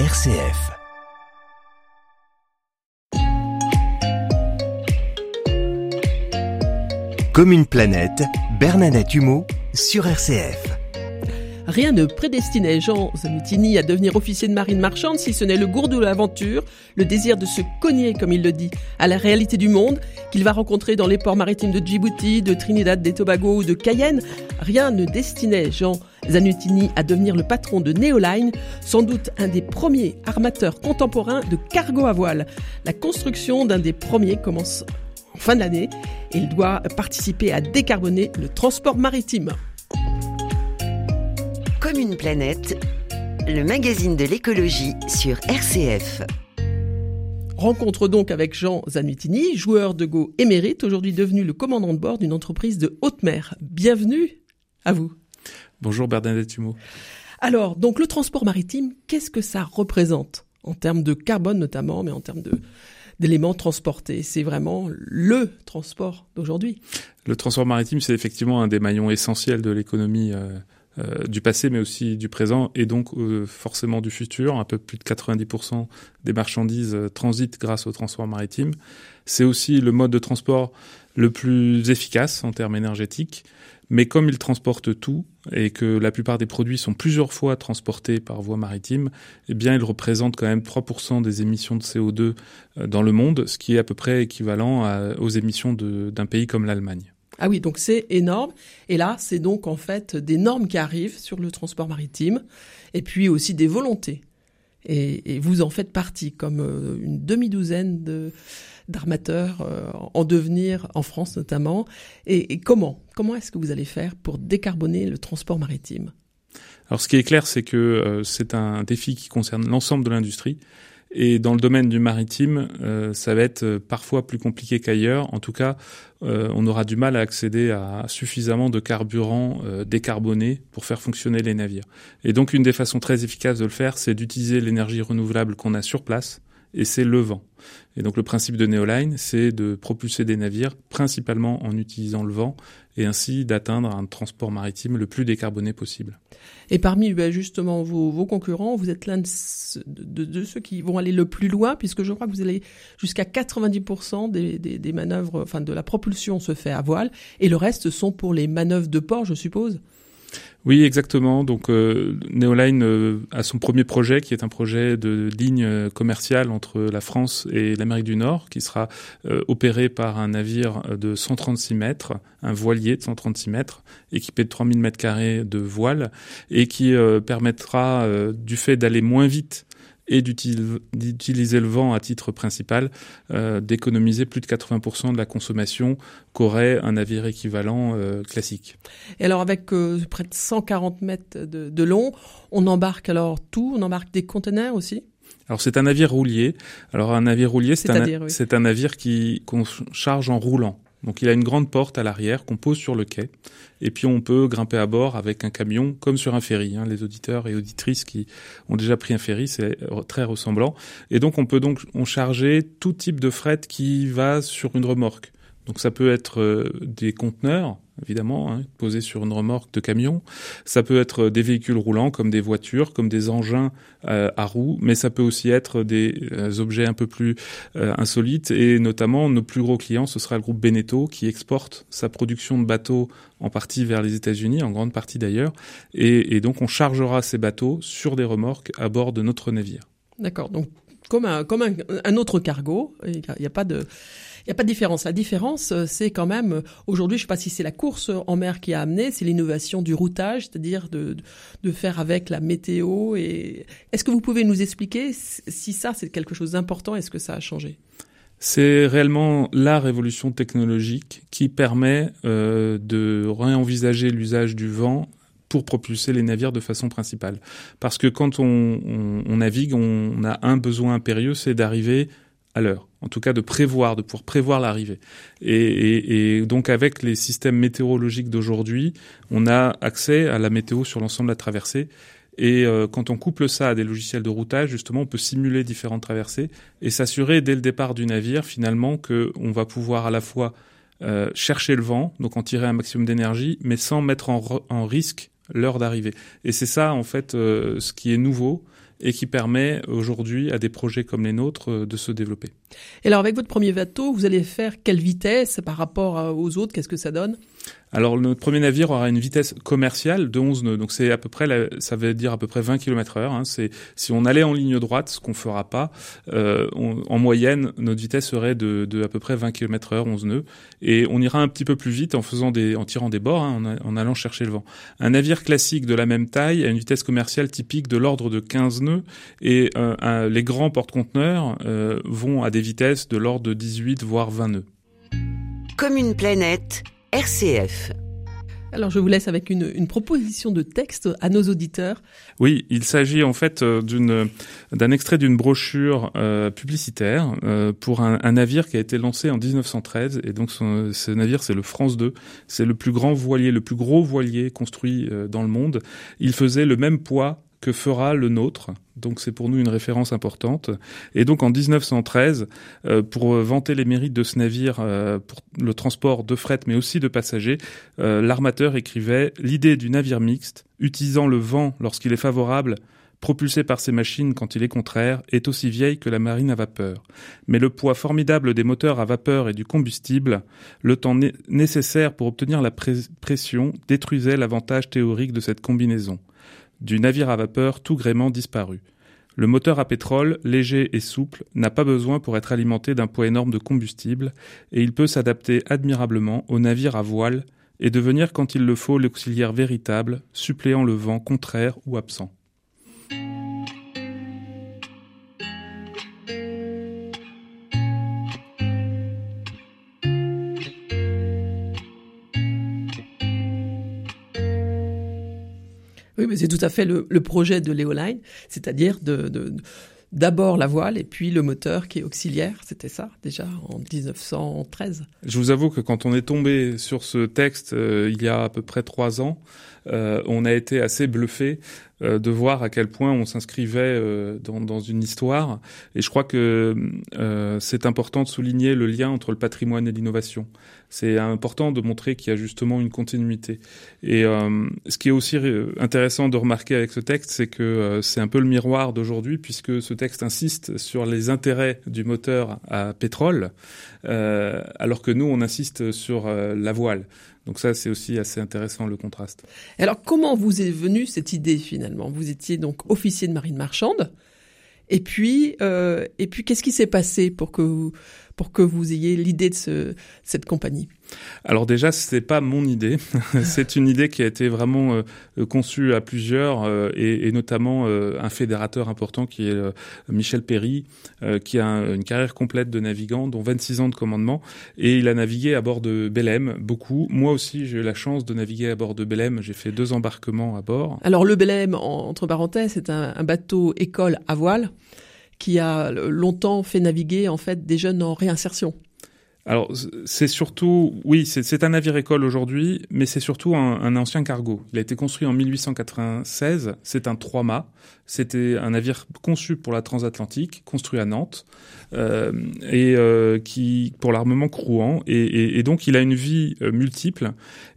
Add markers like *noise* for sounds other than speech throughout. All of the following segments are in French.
RCF. Comme une planète, Bernadette Humeau sur RCF. Rien ne prédestinait Jean Zanutini à devenir officier de marine marchande si ce n'est le goût de l'aventure, le désir de se cogner, comme il le dit, à la réalité du monde qu'il va rencontrer dans les ports maritimes de Djibouti, de Trinidad et Tobago ou de Cayenne. Rien ne destinait Jean Zanutini à devenir le patron de Neoline, sans doute un des premiers armateurs contemporains de cargo à voile. La construction d'un des premiers commence en fin d'année et il doit participer à décarboner le transport maritime. Comme une planète, le magazine de l'écologie sur RCF. Rencontre donc avec Jean Zanutini, joueur de Go émérite, aujourd'hui devenu le commandant de bord d'une entreprise de haute mer. Bienvenue à vous. Bonjour Bernadette Humeau. Alors, donc le transport maritime, qu'est-ce que ça représente en termes de carbone notamment, mais en termes de d'éléments transportés? C'est vraiment le transport d'aujourd'hui? Le transport maritime, c'est effectivement un des maillons essentiels de l'économie euh, euh, du passé, mais aussi du présent, et donc euh, forcément du futur. Un peu plus de 90% des marchandises euh, transitent grâce au transport maritime. C'est aussi le mode de transport le plus efficace en termes énergétiques. Mais comme il transporte tout et que la plupart des produits sont plusieurs fois transportés par voie maritime, eh bien, il représente quand même 3% des émissions de CO2 dans le monde, ce qui est à peu près équivalent aux émissions d'un pays comme l'Allemagne. Ah oui, donc c'est énorme. Et là, c'est donc en fait des normes qui arrivent sur le transport maritime, et puis aussi des volontés. Et, vous en faites partie, comme euh, une demi-douzaine de d'armateurs euh, en devenir en France notamment. Et, comment Comment est-ce que vous allez faire pour décarboner le transport maritime? Alors, ce qui est clair, c'est que euh, c'est un défi qui concerne l'ensemble de l'industrie. Et dans le domaine du maritime, euh, ça va être euh, parfois plus compliqué qu'ailleurs. En tout cas, euh, on aura du mal à accéder à suffisamment de carburant décarboné pour faire fonctionner les navires. Et donc, une des façons très efficaces de le faire, c'est d'utiliser l'énergie renouvelable qu'on a sur place, et c'est le vent. Et donc, le principe de Neoline, c'est de propulser des navires principalement en utilisant le vent et ainsi d'atteindre un transport maritime le plus décarboné possible. Et parmi ben, justement vos, concurrents, vous êtes l'un de, ceux qui vont aller le plus loin, puisque je crois que vous allez jusqu'à 90% des, des, manœuvres, enfin de la propulsion se fait à voile, et le reste sont pour les manœuvres de port, je suppose? Oui, exactement. Donc euh, Neoline euh, a son premier projet qui est un projet de ligne euh, commerciale entre la France et l'Amérique du Nord qui sera euh, opéré par un navire de 136 mètres, un voilier de 136 mètres équipé de 3000 mètres carrés de voile et qui permettra du fait d'aller moins vite et d'utiliser le vent à titre principal, euh, d'économiser plus de 80% de la consommation qu'aurait un navire équivalent euh, classique. Et alors avec euh, près de 140 mètres de, de, long, on embarque alors tout, on embarque des conteneurs aussi? Alors c'est un navire roulier. Alors un navire roulier, c'est un, c'est un navire qui qu'on charge en roulant. Donc il a une grande porte à l'arrière qu'on pose sur le quai, et puis on peut grimper à bord avec un camion comme sur un ferry. Hein. Les auditeurs et auditrices qui ont déjà pris un ferry, c'est très ressemblant. Et donc on peut donc on charger tout type de fret qui va sur une remorque. Donc ça peut être euh, des conteneurs, évidemment, hein, posés sur une remorque de camion. Ça peut être des véhicules roulants comme des voitures, comme des engins euh, à roues, mais ça peut aussi être des euh, objets un peu plus insolites. Et notamment, nos plus gros clients, ce sera le groupe Beneteau qui exporte sa production de bateaux en partie vers les États-Unis, en grande partie d'ailleurs. Et, et donc on chargera ces bateaux sur des remorques à bord de notre navire. D'accord. Donc comme un, autre cargo, il n'y a, pas de différence. La différence, euh, c'est quand même, euh, aujourd'hui, je ne sais pas si c'est la course en mer qui a amené, c'est l'innovation du routage, c'est-à-dire de, faire avec la météo. Est-ce que vous pouvez nous expliquer si ça, c'est quelque chose d'important, est-ce que ça a changé? C'est réellement la révolution technologique qui permet euh, de réenvisager l'usage du vent pour propulser les navires de façon principale. Parce que quand on, navigue, on a un besoin impérieux, c'est d'arriver à l'heure. En tout cas, de prévoir, de pouvoir prévoir l'arrivée. Et, donc, avec les systèmes météorologiques d'aujourd'hui, on a accès à la météo sur l'ensemble de la traversée. Et euh, quand on couple ça à des logiciels de routage, justement, on peut simuler différentes traversées et s'assurer dès le départ du navire, finalement, qu'on va pouvoir à la fois euh, chercher le vent, donc en tirer un maximum d'énergie, mais sans mettre en, en risque l'heure d'arrivée. Et c'est ça, en fait, euh, ce qui est nouveau et qui permet aujourd'hui à des projets comme les nôtres euh, de se développer. Et alors avec votre premier bateau, vous allez faire quelle vitesse par rapport aux autres? Qu'est-ce que ça donne? Alors notre premier navire aura une vitesse commerciale de 11 nœuds, donc c'est à peu près, ça veut dire à peu près 20 km heure. Hein. C'est si on allait en ligne droite, ce qu'on fera pas, euh, en moyenne notre vitesse serait de, de, à peu près 20 km heure, 11 nœuds, et on ira un petit peu plus vite en faisant des, en tirant des bords, hein, en, allant chercher le vent. Un navire classique de la même taille a une vitesse commerciale typique de l'ordre de 15 nœuds, et euh, les grands porte-conteneurs euh, vont à des vitesses de l'ordre de 18 voire 20 nœuds. Comme une planète RCF. Alors je vous laisse avec une, proposition de texte à nos auditeurs. Oui, il s'agit en fait euh, d'une d'un extrait d'une brochure euh, publicitaire euh, pour un, navire qui a été lancé en 1913 et donc ce navire c'est le France 2. C'est le plus grand voilier, le plus gros voilier construit dans le monde. Il faisait le même poids que fera le nôtre. Donc c'est pour nous une référence importante. Et donc en 1913, euh, pour vanter les mérites de ce navire euh, pour le transport de fret mais aussi de passagers, euh, l'armateur écrivait l'idée du navire mixte, utilisant le vent lorsqu'il est favorable, propulsé par ses machines quand il est contraire, est aussi vieille que la marine à vapeur. Mais le poids formidable des moteurs à vapeur et du combustible, le temps nécessaire pour obtenir la pression, détruisait l'avantage théorique de cette combinaison du navire à vapeur tout gréement disparu. Le moteur à pétrole, léger et souple, n'a pas besoin pour être alimenté d'un poids énorme de combustible, et il peut s'adapter admirablement au navire à voile et devenir quand il le faut l'auxiliaire véritable, suppléant le vent contraire ou absent. Oui, mais c'est tout à fait le, projet de Léoline, c'est-à-dire de, d'abord la voile et puis le moteur qui est auxiliaire. C'était ça déjà en 1913. Je vous avoue que quand on est tombé sur ce texte euh, il y a à peu près trois ans, euh, on a été assez bluffé euh, de voir à quel point on s'inscrivait euh, dans, dans, une histoire. Et je crois que c'est important de souligner le lien entre le patrimoine et l'innovation. C'est important de montrer qu'il y a justement une continuité. Et ce qui est aussi intéressant de remarquer avec ce texte, c'est que c'est un peu le miroir d'aujourd'hui, puisque ce texte insiste sur les intérêts du moteur à pétrole, alors que nous, on insiste sur la voile. Donc ça, c'est aussi assez intéressant le contraste. Alors comment vous est venue cette idée finalement? Vous étiez donc officier de marine marchande, et puis euh, et puis qu'est-ce qui s'est passé pour que vous, pour que vous ayez l'idée de ce, cette compagnie? Alors déjà, c'est pas mon idée. *laughs* c'est une idée qui a été vraiment euh, conçue à plusieurs euh, et, notamment euh, un fédérateur important qui est Michel Perry, qui a une carrière complète de navigant, dont 26 ans de commandement, et il a navigué à bord de Belém beaucoup. Moi aussi, j'ai eu la chance de naviguer à bord de Belém. J'ai fait deux embarquements à bord. Alors le Belém, entre parenthèses, c'est un, un bateau école à voile qui a longtemps fait naviguer en fait des jeunes en réinsertion. Alors c'est surtout, oui, c'est un navire école aujourd'hui, mais c'est surtout un, ancien cargo. Il a été construit en 1896. C'est un trois-mâts. C'était un navire conçu pour la transatlantique, construit à Nantes, euh, et euh, qui pour l'armement crouant. Et, et, et, donc il a une vie euh, multiple.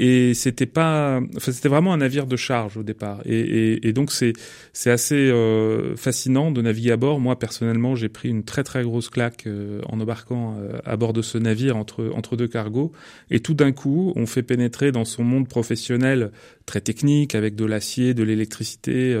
Et c'était pas, enfin, c'était vraiment un navire de charge au départ. Et, et donc c'est c'est assez euh, fascinant de naviguer à bord. Moi personnellement, j'ai pris une très très grosse claque euh, en embarquant à bord de ce navire entre entre deux cargos. Et tout d'un coup, on fait pénétrer dans son monde professionnel très technique avec de l'acier, de l'électricité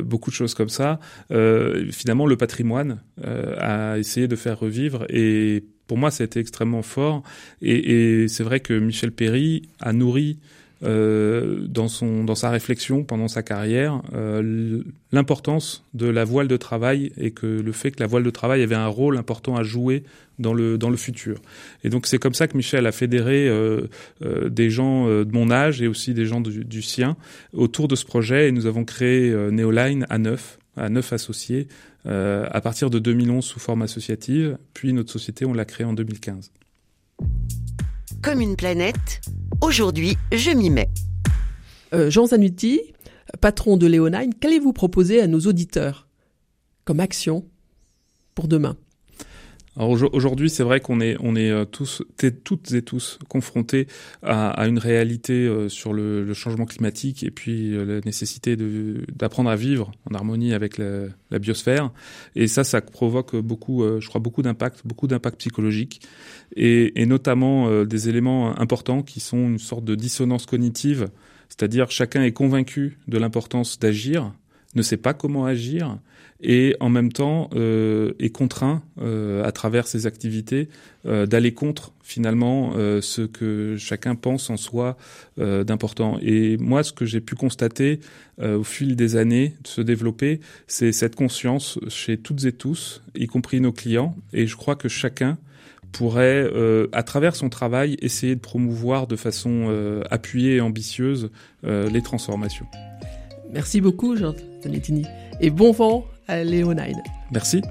beaucoup de choses comme ça. Euh, finalement, le patrimoine euh, a essayé de faire revivre et pour moi, ça a été extrêmement fort. Et, c'est vrai que Michel Perry a nourri euh, dans son dans sa réflexion pendant sa carrière euh, l'importance de la voile de travail et que le fait que la voile de travail avait un rôle important à jouer dans le dans le futur. Et donc c'est comme ça que Michel a fédéré euh, des gens de mon âge et aussi des gens du, du, sien autour de ce projet et nous avons créé Neoline à neuf à neuf associés à partir de 2011 sous forme associative, puis notre société on l'a créée en 2015. Comme une planète, aujourd'hui je m'y mets. Euh, Jean Zanutti, patron de Léonine, qu'allez-vous proposer à nos auditeurs comme action pour demain? Aujourd'hui, c'est vrai qu'on est, on est euh, tous, toutes et tous confrontés à, une réalité euh, sur le, changement climatique et puis euh, la nécessité d'apprendre à vivre en harmonie avec la, biosphère. Et ça, ça provoque beaucoup, je crois, beaucoup d'impact, beaucoup d'impact psychologique et, et notamment des éléments importants qui sont une sorte de dissonance cognitive, c'est-à-dire chacun est convaincu de l'importance d'agir, ne sait pas comment agir et en même temps euh, est contraint euh, à travers ses activités euh, d'aller contre finalement ce que chacun pense en soi d'important. Et moi, ce que j'ai pu constater au fil des années de se développer, c'est cette conscience chez toutes et tous, y compris nos clients. Et je crois que chacun pourrait, à travers son travail, essayer de promouvoir de façon appuyée et ambitieuse les transformations. Merci beaucoup, Jean Tonettini. Et bon vent à Léonide. Merci.